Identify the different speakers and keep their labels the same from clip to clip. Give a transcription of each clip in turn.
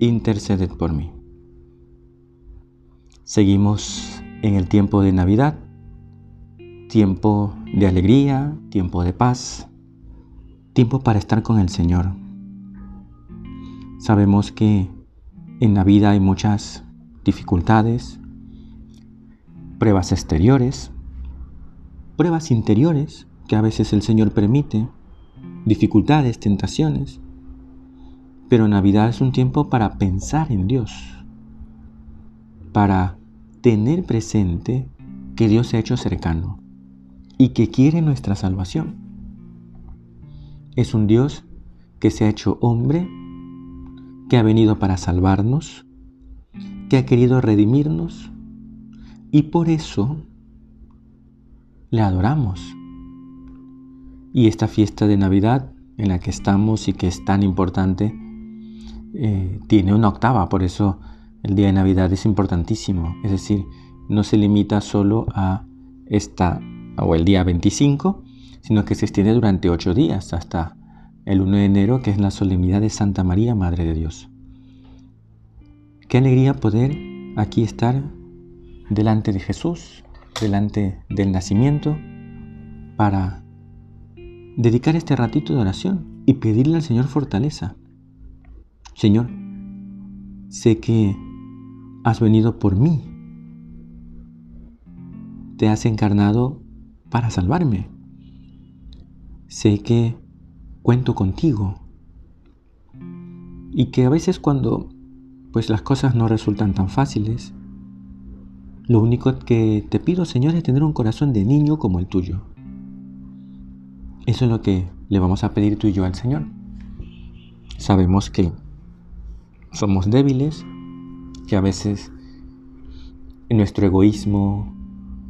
Speaker 1: interceded por mí. Seguimos en el tiempo de Navidad, tiempo de alegría, tiempo de paz, tiempo para estar con el Señor. Sabemos que en la vida hay muchas dificultades, pruebas exteriores, pruebas interiores que a veces el Señor permite, dificultades, tentaciones. Pero Navidad es un tiempo para pensar en Dios, para tener presente que Dios se ha hecho cercano y que quiere nuestra salvación. Es un Dios que se ha hecho hombre, que ha venido para salvarnos, que ha querido redimirnos y por eso le adoramos. Y esta fiesta de Navidad en la que estamos y que es tan importante, eh, tiene una octava, por eso el día de Navidad es importantísimo. Es decir, no se limita solo a esta o el día 25, sino que se extiende durante ocho días hasta el 1 de enero, que es la solemnidad de Santa María, Madre de Dios. Qué alegría poder aquí estar delante de Jesús, delante del nacimiento, para dedicar este ratito de oración y pedirle al Señor fortaleza. Señor, sé que has venido por mí. Te has encarnado para salvarme. Sé que cuento contigo y que a veces cuando pues las cosas no resultan tan fáciles. Lo único que te pido, Señor, es tener un corazón de niño como el tuyo. Eso es lo que le vamos a pedir tú y yo al Señor. Sabemos que somos débiles, que a veces nuestro egoísmo,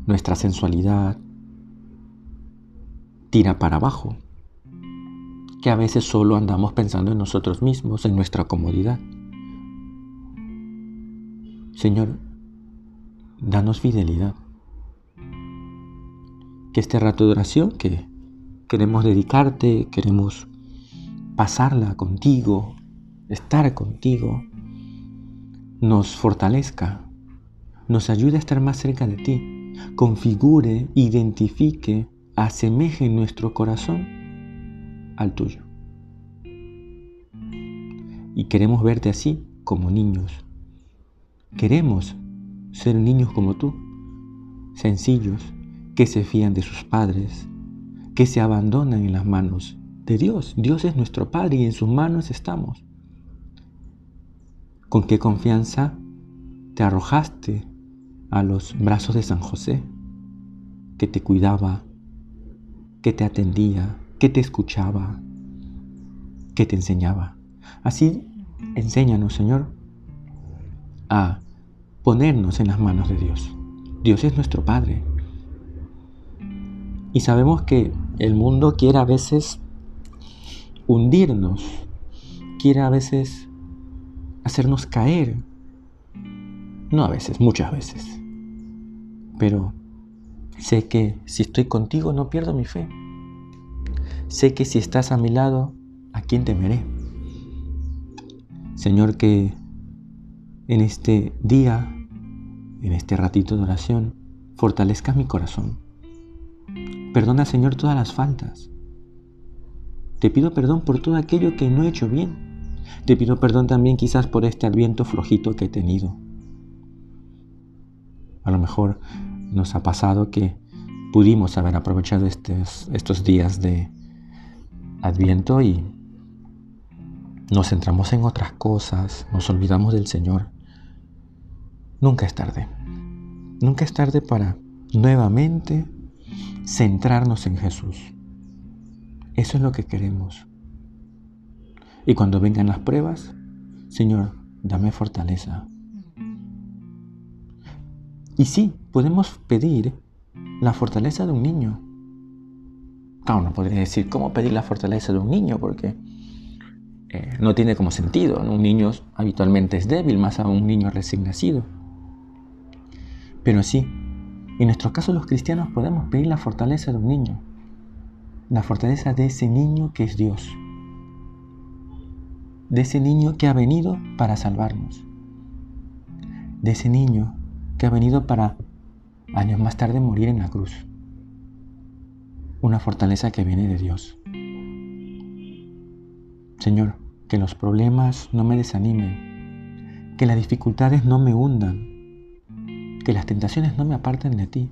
Speaker 1: nuestra sensualidad, tira para abajo, que a veces solo andamos pensando en nosotros mismos, en nuestra comodidad. Señor, danos fidelidad. Que este rato de oración que queremos dedicarte, queremos pasarla contigo, estar contigo, nos fortalezca, nos ayude a estar más cerca de ti, configure, identifique, asemeje nuestro corazón al tuyo. Y queremos verte así como niños Queremos ser niños como tú, sencillos, que se fían de sus padres, que se abandonan en las manos de Dios. Dios es nuestro Padre y en sus manos estamos. ¿Con qué confianza te arrojaste a los brazos de San José, que te cuidaba, que te atendía, que te escuchaba, que te enseñaba? Así, enséñanos, Señor, a ponernos en las manos de Dios. Dios es nuestro Padre. Y sabemos que el mundo quiere a veces hundirnos, quiere a veces hacernos caer. No a veces, muchas veces. Pero sé que si estoy contigo no pierdo mi fe. Sé que si estás a mi lado, ¿a quién temeré? Señor, que en este día, en este ratito de oración, fortalezcas mi corazón. Perdona, Señor, todas las faltas. Te pido perdón por todo aquello que no he hecho bien. Te pido perdón también quizás por este adviento flojito que he tenido. A lo mejor nos ha pasado que pudimos haber aprovechado estos, días de adviento y nos centramos en otras cosas, nos olvidamos del Señor. Nunca es tarde. Nunca es tarde para nuevamente centrarnos en Jesús. Eso es lo que queremos. Y cuando vengan las pruebas, Señor, dame fortaleza. Y sí, podemos pedir la fortaleza de un niño. Claro, no podría decir cómo pedir la fortaleza de un niño, porque eh, no tiene como sentido. Un niño habitualmente es débil, más aún un niño recién nacido. Pero sí, en nuestro caso los cristianos podemos pedir la fortaleza de un niño, la fortaleza de ese niño que es Dios, de ese niño que ha venido para salvarnos, de ese niño que ha venido para años más tarde morir en la cruz. Una fortaleza que viene de Dios. Señor, que los problemas no me desanimen, que las dificultades no me hundan, que las tentaciones no me aparten de ti.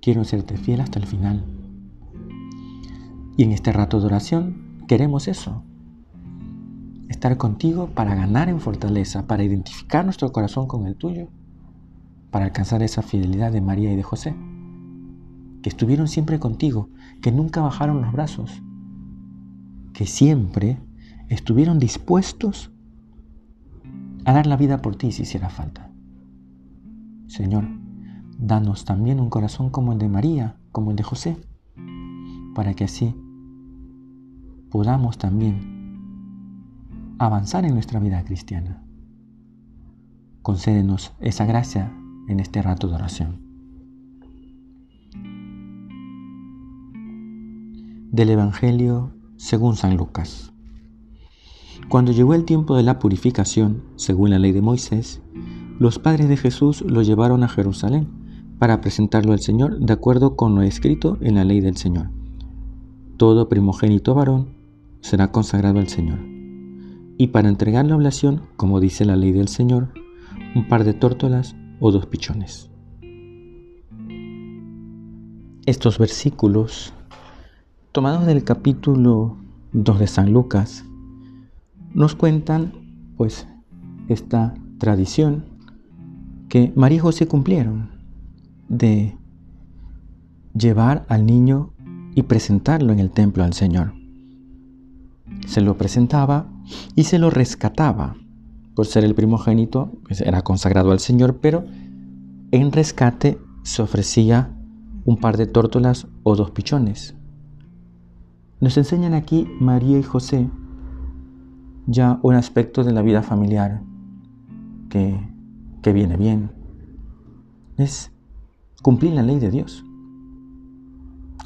Speaker 1: Quiero serte fiel hasta el final. Y en este rato de oración queremos eso, estar contigo para ganar en fortaleza, para identificar nuestro corazón con el tuyo, para alcanzar esa fidelidad de María y de José, que estuvieron siempre contigo, que nunca bajaron los brazos, que siempre estuvieron dispuestos a dar la vida por ti si hiciera falta. Señor, danos también un corazón como el de María, como el de José, para que así podamos también avanzar en nuestra vida cristiana. Concédenos esa gracia en este rato de oración. Del Evangelio según San Lucas. Cuando llegó el tiempo de la purificación, según la ley de Moisés, los padres de Jesús lo llevaron a Jerusalén para presentarlo al Señor de acuerdo con lo escrito en la ley del Señor. Todo primogénito varón será consagrado al Señor. Y para entregar la oblación, como dice la ley del Señor, un par de tórtolas o dos pichones. Estos versículos tomados del capítulo 2 de San Lucas, nos cuentan pues esta tradición que María y José cumplieron de llevar al niño y presentarlo en el templo al Señor. Se lo presentaba y se lo rescataba. Por ser el primogénito, pues, era consagrado al Señor, pero en rescate se ofrecía un par de tórtolas o dos pichones. Nos enseñan aquí María y José ya un aspecto de la vida familiar que, que viene bien. Es cumplir la ley de Dios.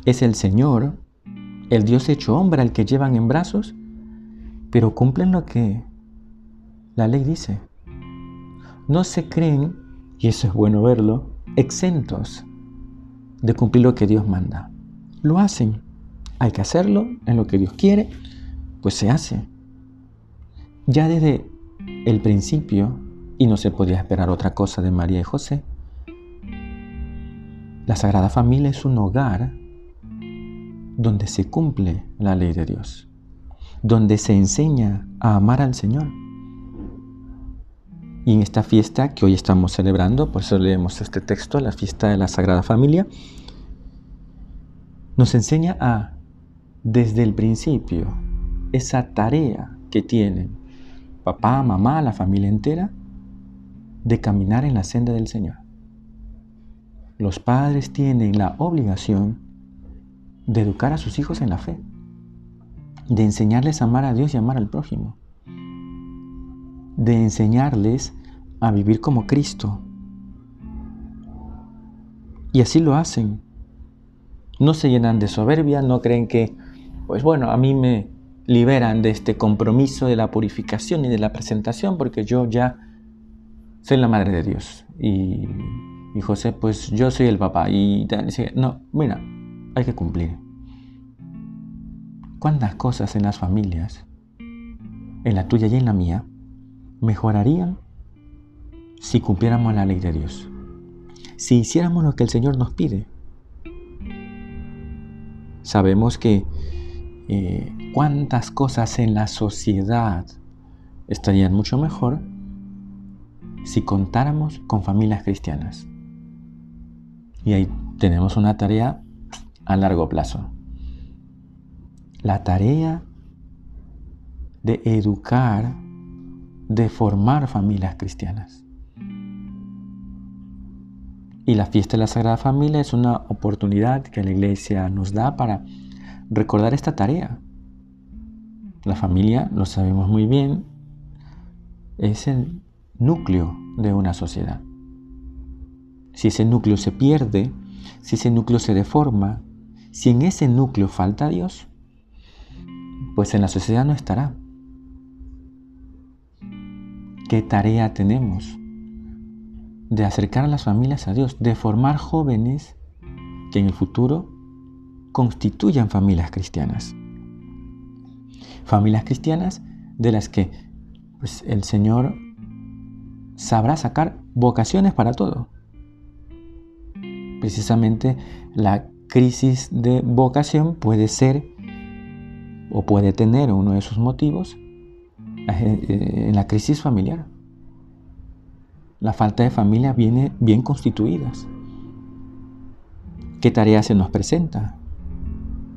Speaker 1: Es el Señor, el Dios hecho hombre al que llevan en brazos, pero cumplen lo que la ley dice. No se creen, y eso es bueno verlo, exentos de cumplir lo que Dios manda. Lo hacen hay que hacerlo, en lo que Dios quiere, pues se hace. Ya desde el principio, y no se podía esperar otra cosa de María y José, la Sagrada Familia es un hogar donde se cumple la ley de Dios, donde se enseña a amar al Señor. Y en esta fiesta que hoy estamos celebrando, por eso leemos este texto, la fiesta de la Sagrada Familia, nos enseña a desde el principio esa tarea que tienen papá, mamá, la familia entera, de caminar en la senda del Señor. Los padres tienen la obligación de educar a sus hijos en la fe, de enseñarles a amar a Dios y amar al prójimo, de enseñarles a vivir como Cristo. Y así lo hacen. No se llenan de soberbia, no creen que pues bueno, a mí me liberan de este compromiso de la purificación y de la presentación porque yo ya soy la madre de Dios. Y, José, pues yo soy el papá. Y no, mira, hay que cumplir. ¿Cuántas cosas en las familias, en la tuya y en la mía, mejorarían si cumpliéramos la ley de Dios? Si hiciéramos lo que el Señor nos pide. Sabemos que eh, cuántas cosas en la sociedad estarían mucho mejor si contáramos con familias cristianas. Y ahí tenemos una tarea a largo plazo. La tarea de educar de formar familias cristianas. Y la fiesta de la Sagrada Familia es una oportunidad que la Iglesia nos da para recordar esta tarea. La familia, lo sabemos muy bien, es el núcleo de una sociedad. Si ese núcleo se pierde, si ese núcleo se deforma, si en ese núcleo falta Dios, pues en la sociedad no estará. ¿Qué tarea tenemos? De acercar a las familias a Dios, de formar jóvenes que en el futuro constituyan familias cristianas. Familias cristianas de las que pues, el Señor sabrá sacar vocaciones para todo. Precisamente la crisis de vocación puede ser o puede tener uno de sus motivos en la crisis familiar. La falta de familia viene bien constituidas. ¿Qué tarea se nos presenta?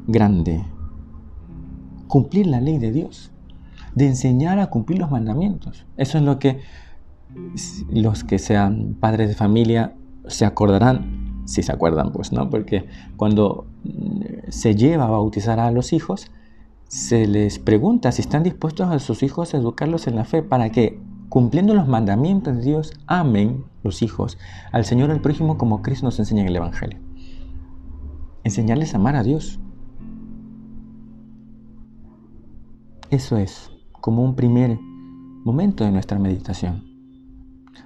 Speaker 1: Grande. Cumplir la ley de Dios. De enseñar a cumplir los mandamientos. Eso es lo que los que sean padres de familia se acordarán, si se acuerdan, pues, ¿no? Porque cuando mm, se lleva a bautizar a los hijos, se les pregunta si están dispuestos a sus hijos a educarlos en la fe para que, cumpliendo los mandamientos de Dios, amen los hijos al Señor el prójimo como Cristo nos enseña en el Evangelio. Enseñarles a amar a Dios. Eso es como un primer momento de nuestra meditación.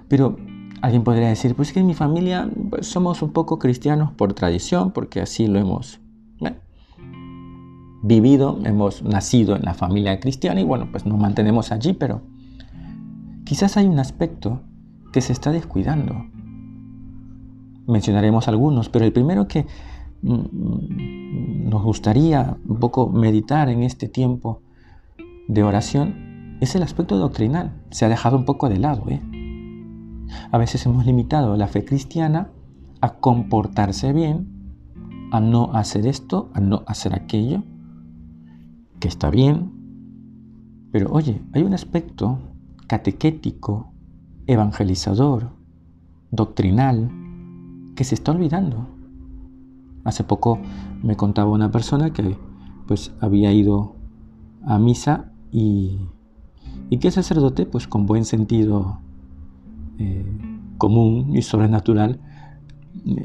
Speaker 1: Pero alguien podría decir, pues que en mi familia pues, somos un poco cristianos por tradición, porque así lo hemos vivido, hemos nacido en la familia cristiana y bueno, pues nos mantenemos allí, pero quizás hay un aspecto que se está descuidando. Mencionaremos algunos, pero el primero que mm, nos gustaría un poco meditar en este tiempo de oración es el aspecto doctrinal. Se ha dejado un poco de lado. ¿eh? A veces hemos limitado la fe cristiana a comportarse bien, a no hacer esto, a no hacer aquello, que está bien, pero oye, hay un aspecto catequético, evangelizador, doctrinal, que se está olvidando. Hace poco me contaba una persona que pues había ido a misa y, y que el sacerdote pues con buen sentido eh, común y sobrenatural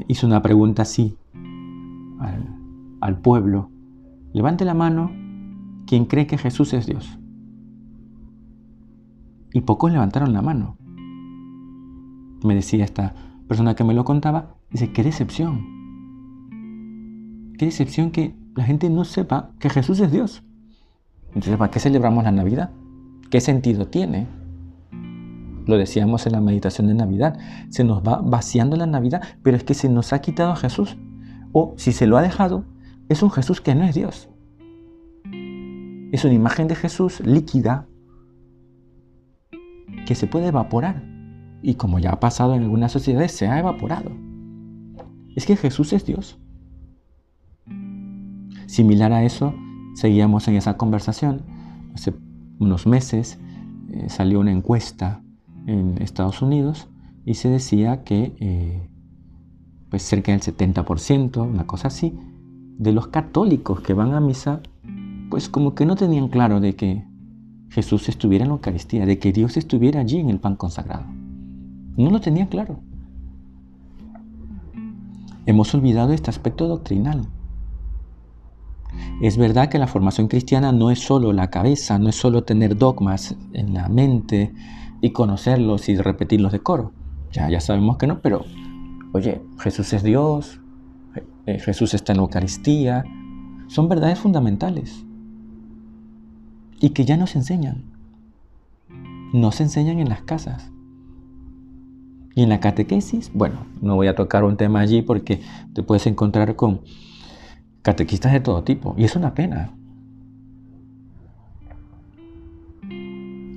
Speaker 1: hizo una pregunta así al, al pueblo. Levante la mano quien cree que Jesús es Dios. Y pocos levantaron la mano. Me decía esta persona que me lo contaba, dice, qué decepción. Qué decepción que la gente no sepa que Jesús es Dios. Entonces, ¿para qué celebramos la Navidad? ¿Qué sentido tiene? Lo decíamos en la meditación de Navidad. Se nos va vaciando la Navidad, pero es que se nos ha quitado a Jesús. O si se lo ha dejado, es un Jesús que no es Dios. Es una imagen de Jesús líquida que se puede evaporar. Y como ya ha pasado en algunas sociedades, se ha evaporado. Es que Jesús es Dios. Similar a eso, seguíamos en esa conversación. Hace unos meses eh, salió una encuesta en Estados Unidos y se decía que eh, pues cerca del 70%, una cosa así, de los católicos que van a misa pues como que no tenían claro de que Jesús estuviera en la Eucaristía, de que Dios estuviera allí en el pan consagrado. No lo tenían claro. Hemos olvidado este aspecto doctrinal. Es verdad que la formación cristiana no es solo la cabeza, no es solo tener dogmas en la mente y conocerlos y repetirlos de coro. Ya, ya sabemos que no, pero oye, Jesús es Dios, eh, Jesús está en la Eucaristía, son verdades fundamentales y que ya no se enseñan. No se enseñan en las casas. Y en la catequesis, bueno, no voy a tocar un tema allí porque te puedes encontrar con catequistas de todo tipo. Y es una pena.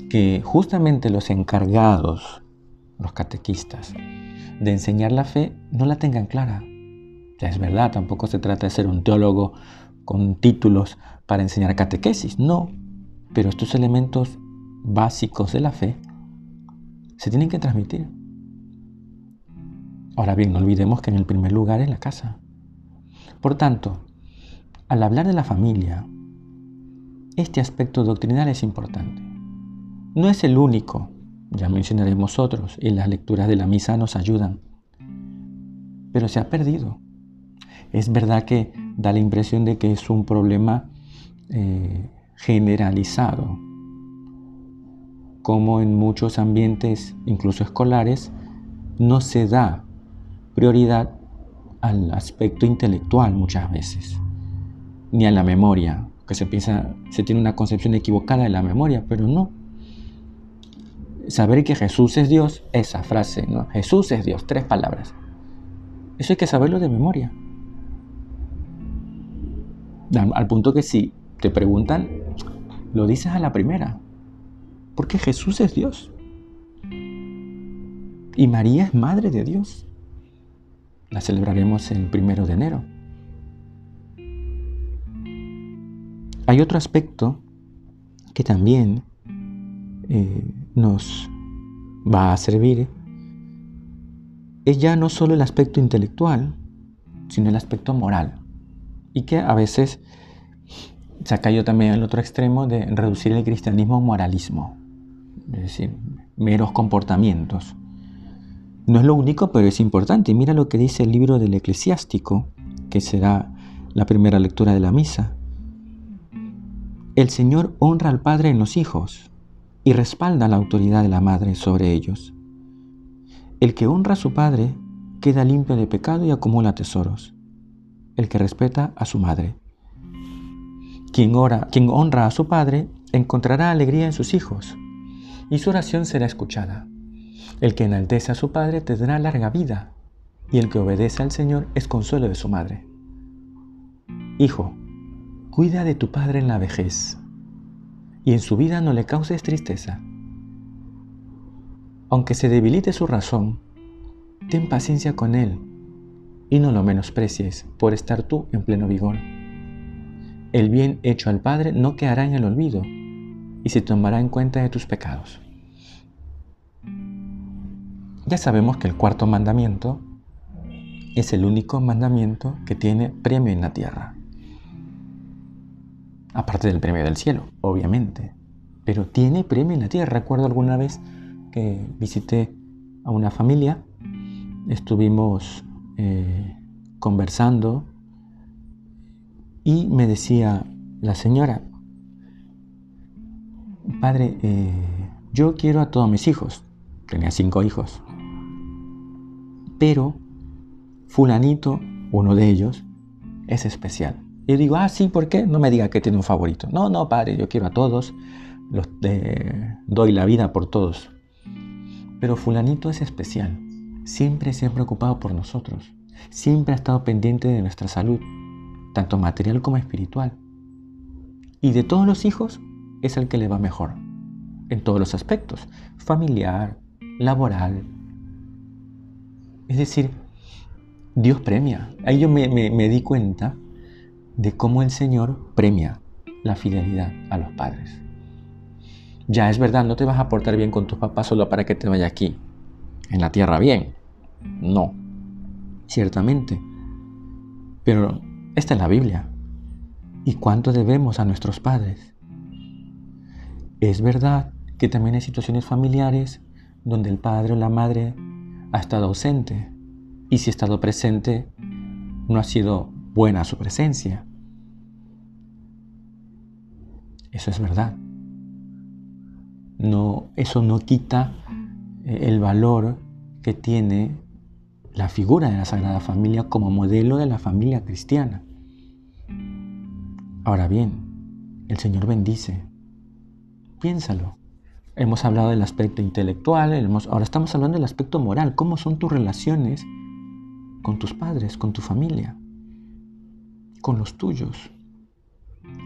Speaker 1: Que justamente los encargados, los catequistas, de enseñar la fe, no la tengan clara. Ya es verdad, tampoco se trata de ser un teólogo con títulos para enseñar catequesis. No, pero estos elementos básicos de la fe se tienen que transmitir. Ahora bien, no olvidemos que en el primer lugar es la casa. Por tanto, al hablar de la familia, este aspecto doctrinal es importante. No es el único, ya mencionaremos otros, y las lecturas de la misa nos ayudan, pero se ha perdido. Es verdad que da la impresión de que es un problema eh, generalizado, como en muchos ambientes, incluso escolares, no se da prioridad al aspecto intelectual muchas veces, ni a la memoria, que se piensa, se tiene una concepción equivocada de la memoria, pero no. Saber que Jesús es Dios, esa frase, ¿no? Jesús es Dios, tres palabras. Eso hay que saberlo de memoria. Al punto que si te preguntan, lo dices a la primera. Porque Jesús es Dios. Y María es Madre de Dios. La celebraremos el primero de enero. Hay otro aspecto que también eh, nos va a servir. Es ya no solo el aspecto intelectual, sino el aspecto moral. Y que a veces se ha caído también al otro extremo de reducir el cristianismo a moralismo, es decir, meros comportamientos. No es lo único, pero es importante. Mira lo que dice el libro del eclesiástico, que será la primera lectura de la misa. El Señor honra al Padre en los hijos y respalda la autoridad de la Madre sobre ellos. El que honra a su Padre queda limpio de pecado y acumula tesoros. El que respeta a su Madre. Quien, ora, quien honra a su Padre encontrará alegría en sus hijos y su oración será escuchada. El que enaltece a su Padre tendrá larga vida y el que obedece al Señor es consuelo de su Madre. Hijo, cuida de tu Padre en la vejez y en su vida no le causes tristeza. Aunque se debilite su razón, ten paciencia con él y no lo menosprecies por estar tú en pleno vigor. El bien hecho al Padre no quedará en el olvido y se tomará en cuenta de tus pecados. Ya sabemos que el cuarto mandamiento es el único mandamiento que tiene premio en la tierra. Aparte del premio del cielo, obviamente. Pero tiene premio en la tierra. Recuerdo alguna vez que visité a una familia, estuvimos eh, conversando y me decía la señora, padre, eh, yo quiero a todos mis hijos, tenía cinco hijos, pero fulanito, uno de ellos, es especial. Y digo, ah, sí, ¿por qué? No me diga que tiene un favorito. No, no, padre, yo quiero a todos, los doy la vida por todos. Pero fulanito es especial. Siempre se ha preocupado por nosotros. Siempre ha estado pendiente de nuestra salud tanto material como espiritual. Y de todos los hijos es el que le va mejor, en todos los aspectos, familiar, laboral. Es decir, Dios premia. Ahí yo me, me di cuenta de cómo el Señor premia la fidelidad a los padres. Ya es verdad, no te vas a portar bien con tus papás solo para que te vaya aquí, en la tierra bien. No, ciertamente. Pero esta es la Biblia. ¿Y cuánto debemos a nuestros padres? Es verdad que también hay situaciones familiares donde el padre o la madre ha estado ausente y si ha estado presente no ha sido buena su presencia. Eso es verdad. No, eso no quita eh, el valor que tiene la figura de la Sagrada Familia como modelo de la familia cristiana. Ahora bien, el Señor bendice. Piénsalo. Hemos hablado del aspecto intelectual, ahora estamos hablando del aspecto moral. ¿Cómo son tus relaciones con tus padres, con tu familia, con los tuyos?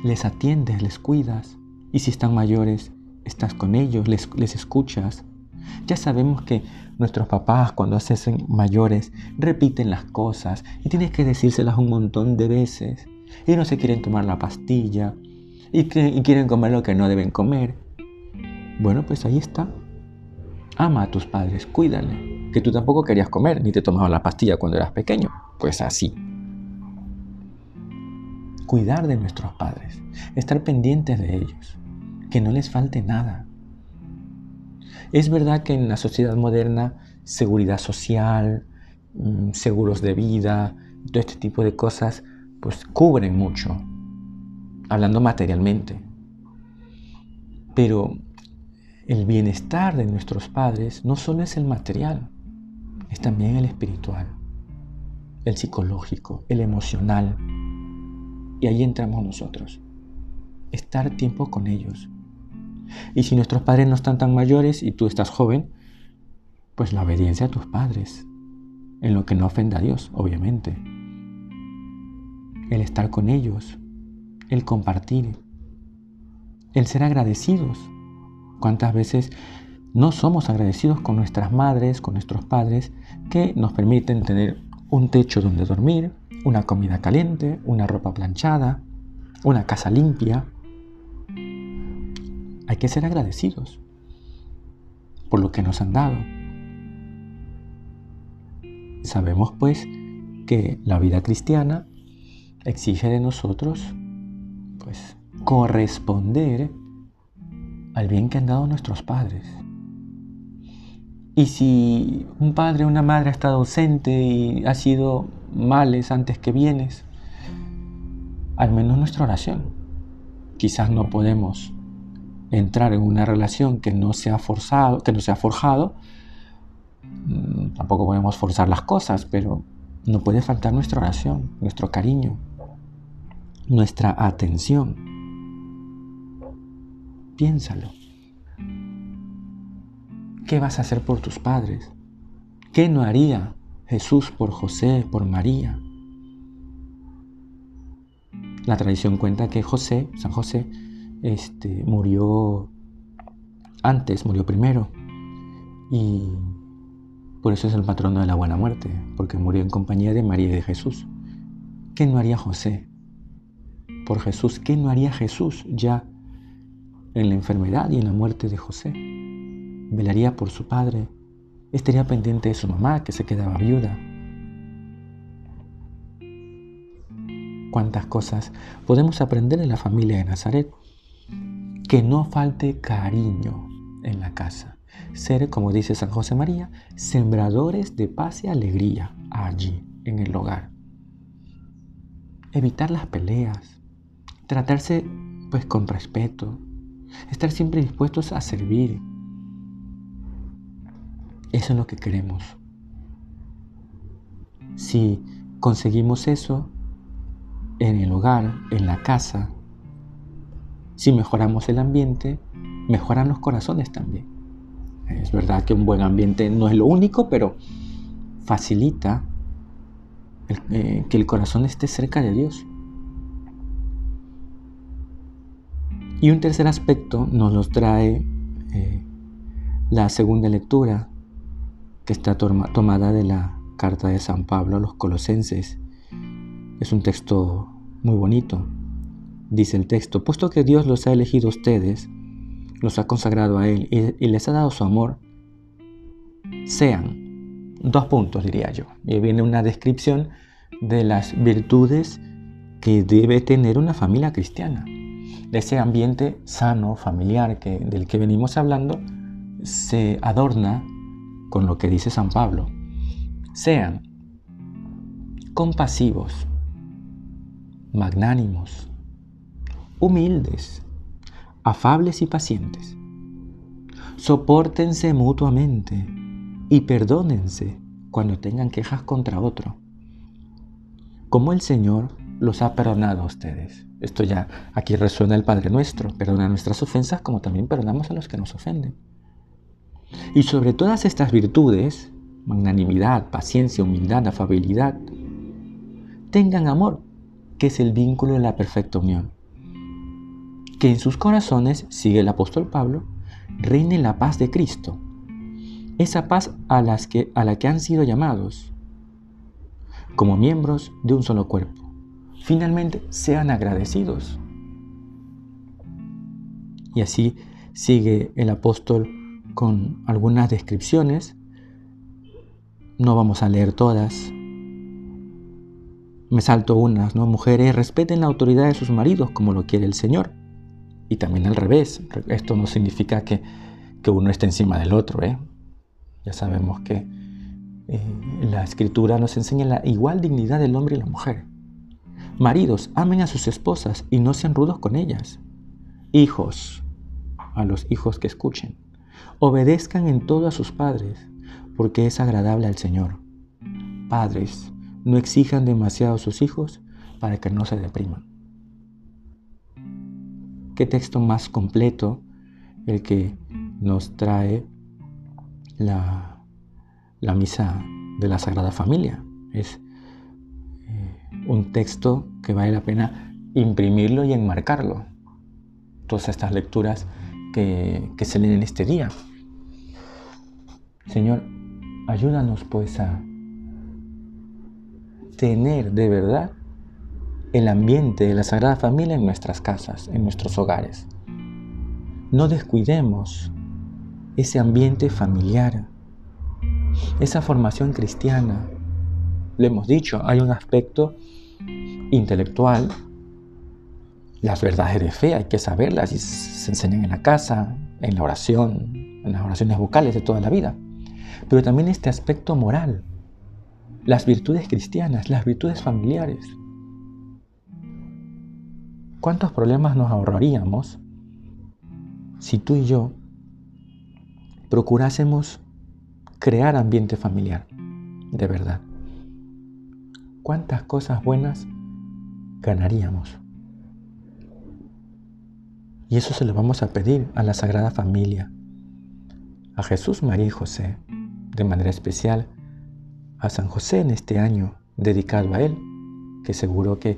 Speaker 1: Les atiendes, les cuidas. Y si están mayores, estás con ellos, les, escuchas, ya sabemos que nuestros papás cuando se hacen mayores repiten las cosas y tienes que decírselas un montón de veces. Y no se quieren tomar la pastilla y, quieren comer lo que no deben comer. Bueno, pues ahí está. Ama a tus padres, cuídale, que tú tampoco querías comer ni te tomabas la pastilla cuando eras pequeño. Pues así. Cuidar de nuestros padres, estar pendientes de ellos, que no les falte nada. Es verdad que en la sociedad moderna, seguridad social, mm, seguros de vida, todo este tipo de cosas, pues cubren mucho, hablando materialmente. Pero el bienestar de nuestros padres no solo es el material, es también el espiritual, el psicológico, el emocional. Y ahí entramos nosotros. Estar tiempo con ellos. Y si nuestros padres no están tan mayores y tú estás joven, pues la obediencia a tus padres, en lo que no ofenda a Dios, obviamente. El estar con ellos, el compartir, el ser agradecidos ¿Cuántas veces no somos agradecidos con nuestras madres, con nuestros padres, que nos permiten tener un techo donde dormir, una comida caliente, una ropa planchada, una casa limpia? Hay que ser agradecidos por lo que nos han dado. Sabemos pues que la vida cristiana exige de nosotros pues corresponder al bien que han dado nuestros padres. Y si un padre o una madre ha estado ausente y ha sido males antes que bienes, al menos nuestra oración. Quizás no podemos entrar en una relación que no se ha forzado, que no forjado. Mm, tampoco podemos forzar las cosas, pero no puede faltar nuestra oración, nuestro cariño, nuestra atención. Piénsalo. ¿Qué vas a hacer por tus padres? ¿Qué no haría Jesús por José, por María? La tradición cuenta que José, San José, este, murió antes, murió primero. Y por eso es el patrono de la buena muerte, porque murió en compañía de María y de Jesús. ¿Qué no haría José por Jesús? ¿Qué no haría Jesús ya en la enfermedad y en la muerte de José. Velaría por su padre, estaría pendiente de su mamá que se quedaba viuda. Cuántas cosas podemos aprender en la familia de Nazaret. Que no falte cariño en la casa. Ser, como dice San José María, sembradores de paz y alegría allí, en el hogar. Evitar las peleas. Tratarse pues con respeto, Estar siempre dispuestos a servir. Eso es lo que queremos. Si conseguimos eso en el hogar, en la casa, si mejoramos el ambiente, mejoran los corazones también. Es verdad que un buen ambiente no es lo único, pero facilita eh, que el corazón esté cerca de Dios. Y un tercer aspecto nos los trae eh, la segunda lectura que está tomada de la carta de San Pablo a los colosenses. Es un texto muy bonito. Dice el texto, puesto que Dios los ha elegido a ustedes, los ha consagrado a Él y, les ha dado su amor, sean, dos puntos diría yo, y viene una descripción de las virtudes que debe tener una familia cristiana. Ese ambiente sano, familiar que, del que venimos hablando, se adorna con lo que dice San Pablo. Sean compasivos, magnánimos, humildes, afables y pacientes. Sopórtense mutuamente y perdónense cuando tengan quejas contra otro. Como el Señor los ha perdonado a ustedes. Esto ya aquí resuena el Padre Nuestro, perdona nuestras ofensas como también perdonamos a los que nos ofenden. Y sobre todas estas virtudes, magnanimidad, paciencia, humildad, afabilidad, tengan amor, que es el vínculo de la perfecta unión. Que en sus corazones, sigue el apóstol Pablo, reine la paz de Cristo, esa paz a, las que, a la que han sido llamados como miembros de un solo cuerpo finalmente sean agradecidos. Y así sigue el apóstol con algunas descripciones. No vamos a leer todas. Me salto unas, ¿no? Mujeres, respeten la autoridad de sus maridos como lo quiere el Señor. Y también al revés. Esto no significa que, que uno esté encima del otro, ¿eh? Ya sabemos que eh, la escritura nos enseña la igual dignidad del hombre y la mujer. Maridos, amen a sus esposas y no sean rudos con ellas. Hijos, a los hijos que escuchen, obedezcan en todo a sus padres, porque es agradable al Señor. Padres, no exijan demasiado a sus hijos para que no se depriman. ¿Qué texto más completo el que nos trae la, la misa de la Sagrada Familia? Es eh, un texto que vale la pena imprimirlo y enmarcarlo. Todas estas lecturas que, que se leen en este día. Señor, ayúdanos pues a tener de verdad el ambiente de la Sagrada Familia en nuestras casas, en nuestros hogares. No descuidemos ese ambiente familiar, esa formación cristiana. Lo hemos dicho, hay un aspecto intelectual, las verdades de fe hay que saberlas y se enseñan en la casa, en la oración, en las oraciones vocales de toda la vida. Pero también este aspecto moral, las virtudes cristianas, las virtudes familiares. ¿Cuántos problemas nos ahorraríamos si tú y yo procurásemos crear ambiente familiar? De verdad. ¿Cuántas cosas buenas ganaríamos? Y eso se lo vamos a pedir a la Sagrada Familia, a Jesús, María y José, de manera especial a San José en este año dedicado a Él, que seguro que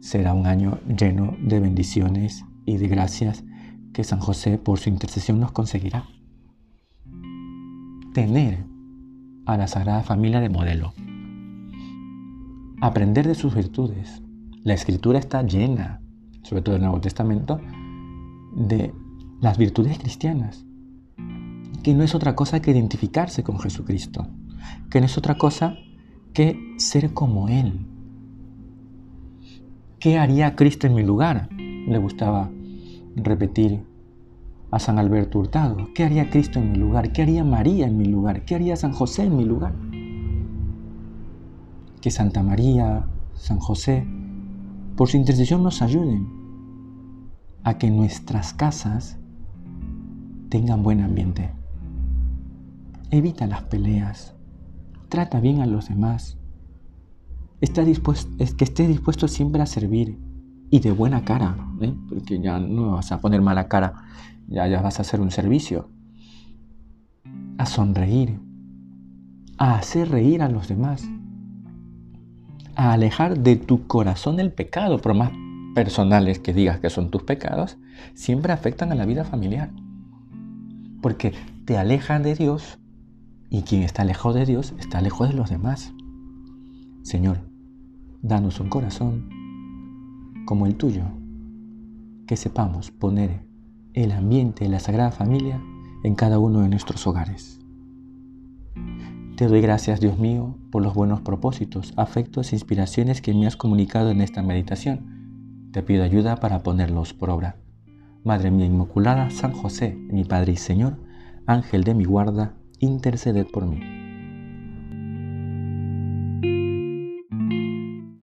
Speaker 1: será un año lleno de bendiciones y de gracias que San José por su intercesión nos conseguirá. Tener a la Sagrada Familia de modelo. Aprender de sus virtudes. La escritura está llena, sobre todo en el Nuevo Testamento, de las virtudes cristianas, que no es otra cosa que identificarse con Jesucristo, que no es otra cosa que ser como Él, ¿Qué haría Cristo en mi lugar? Le gustaba repetir a San Alberto Hurtado. ¿Qué haría Cristo en mi lugar? ¿Qué haría María en mi lugar? ¿Qué haría San José en mi lugar? Que Santa María, San José, por su intercesión nos ayuden a que nuestras casas tengan buen ambiente. Evita las peleas. Trata bien a los demás dispuesto, es que estés dispuesto siempre a servir y de buena cara, ¿eh? porque ya no vas a poner mala cara, ya, ya vas a hacer un servicio, a sonreír, a hacer reír a los demás, a alejar de tu corazón el pecado, por más personales que digas que son tus pecados, siempre afectan a la vida familiar, porque te alejan de Dios y quien está lejos de Dios está lejos de los demás. Señor, Danos un corazón como el tuyo, que sepamos poner el ambiente de la Sagrada Familia en cada uno de nuestros hogares. Te doy gracias, Dios mío, por los buenos propósitos, afectos e inspiraciones que me has comunicado en esta meditación. Te pido ayuda para ponerlos por obra. Madre mía Inmaculada, San José, mi Padre y Señor, Ángel de mi guarda, interceded por mí.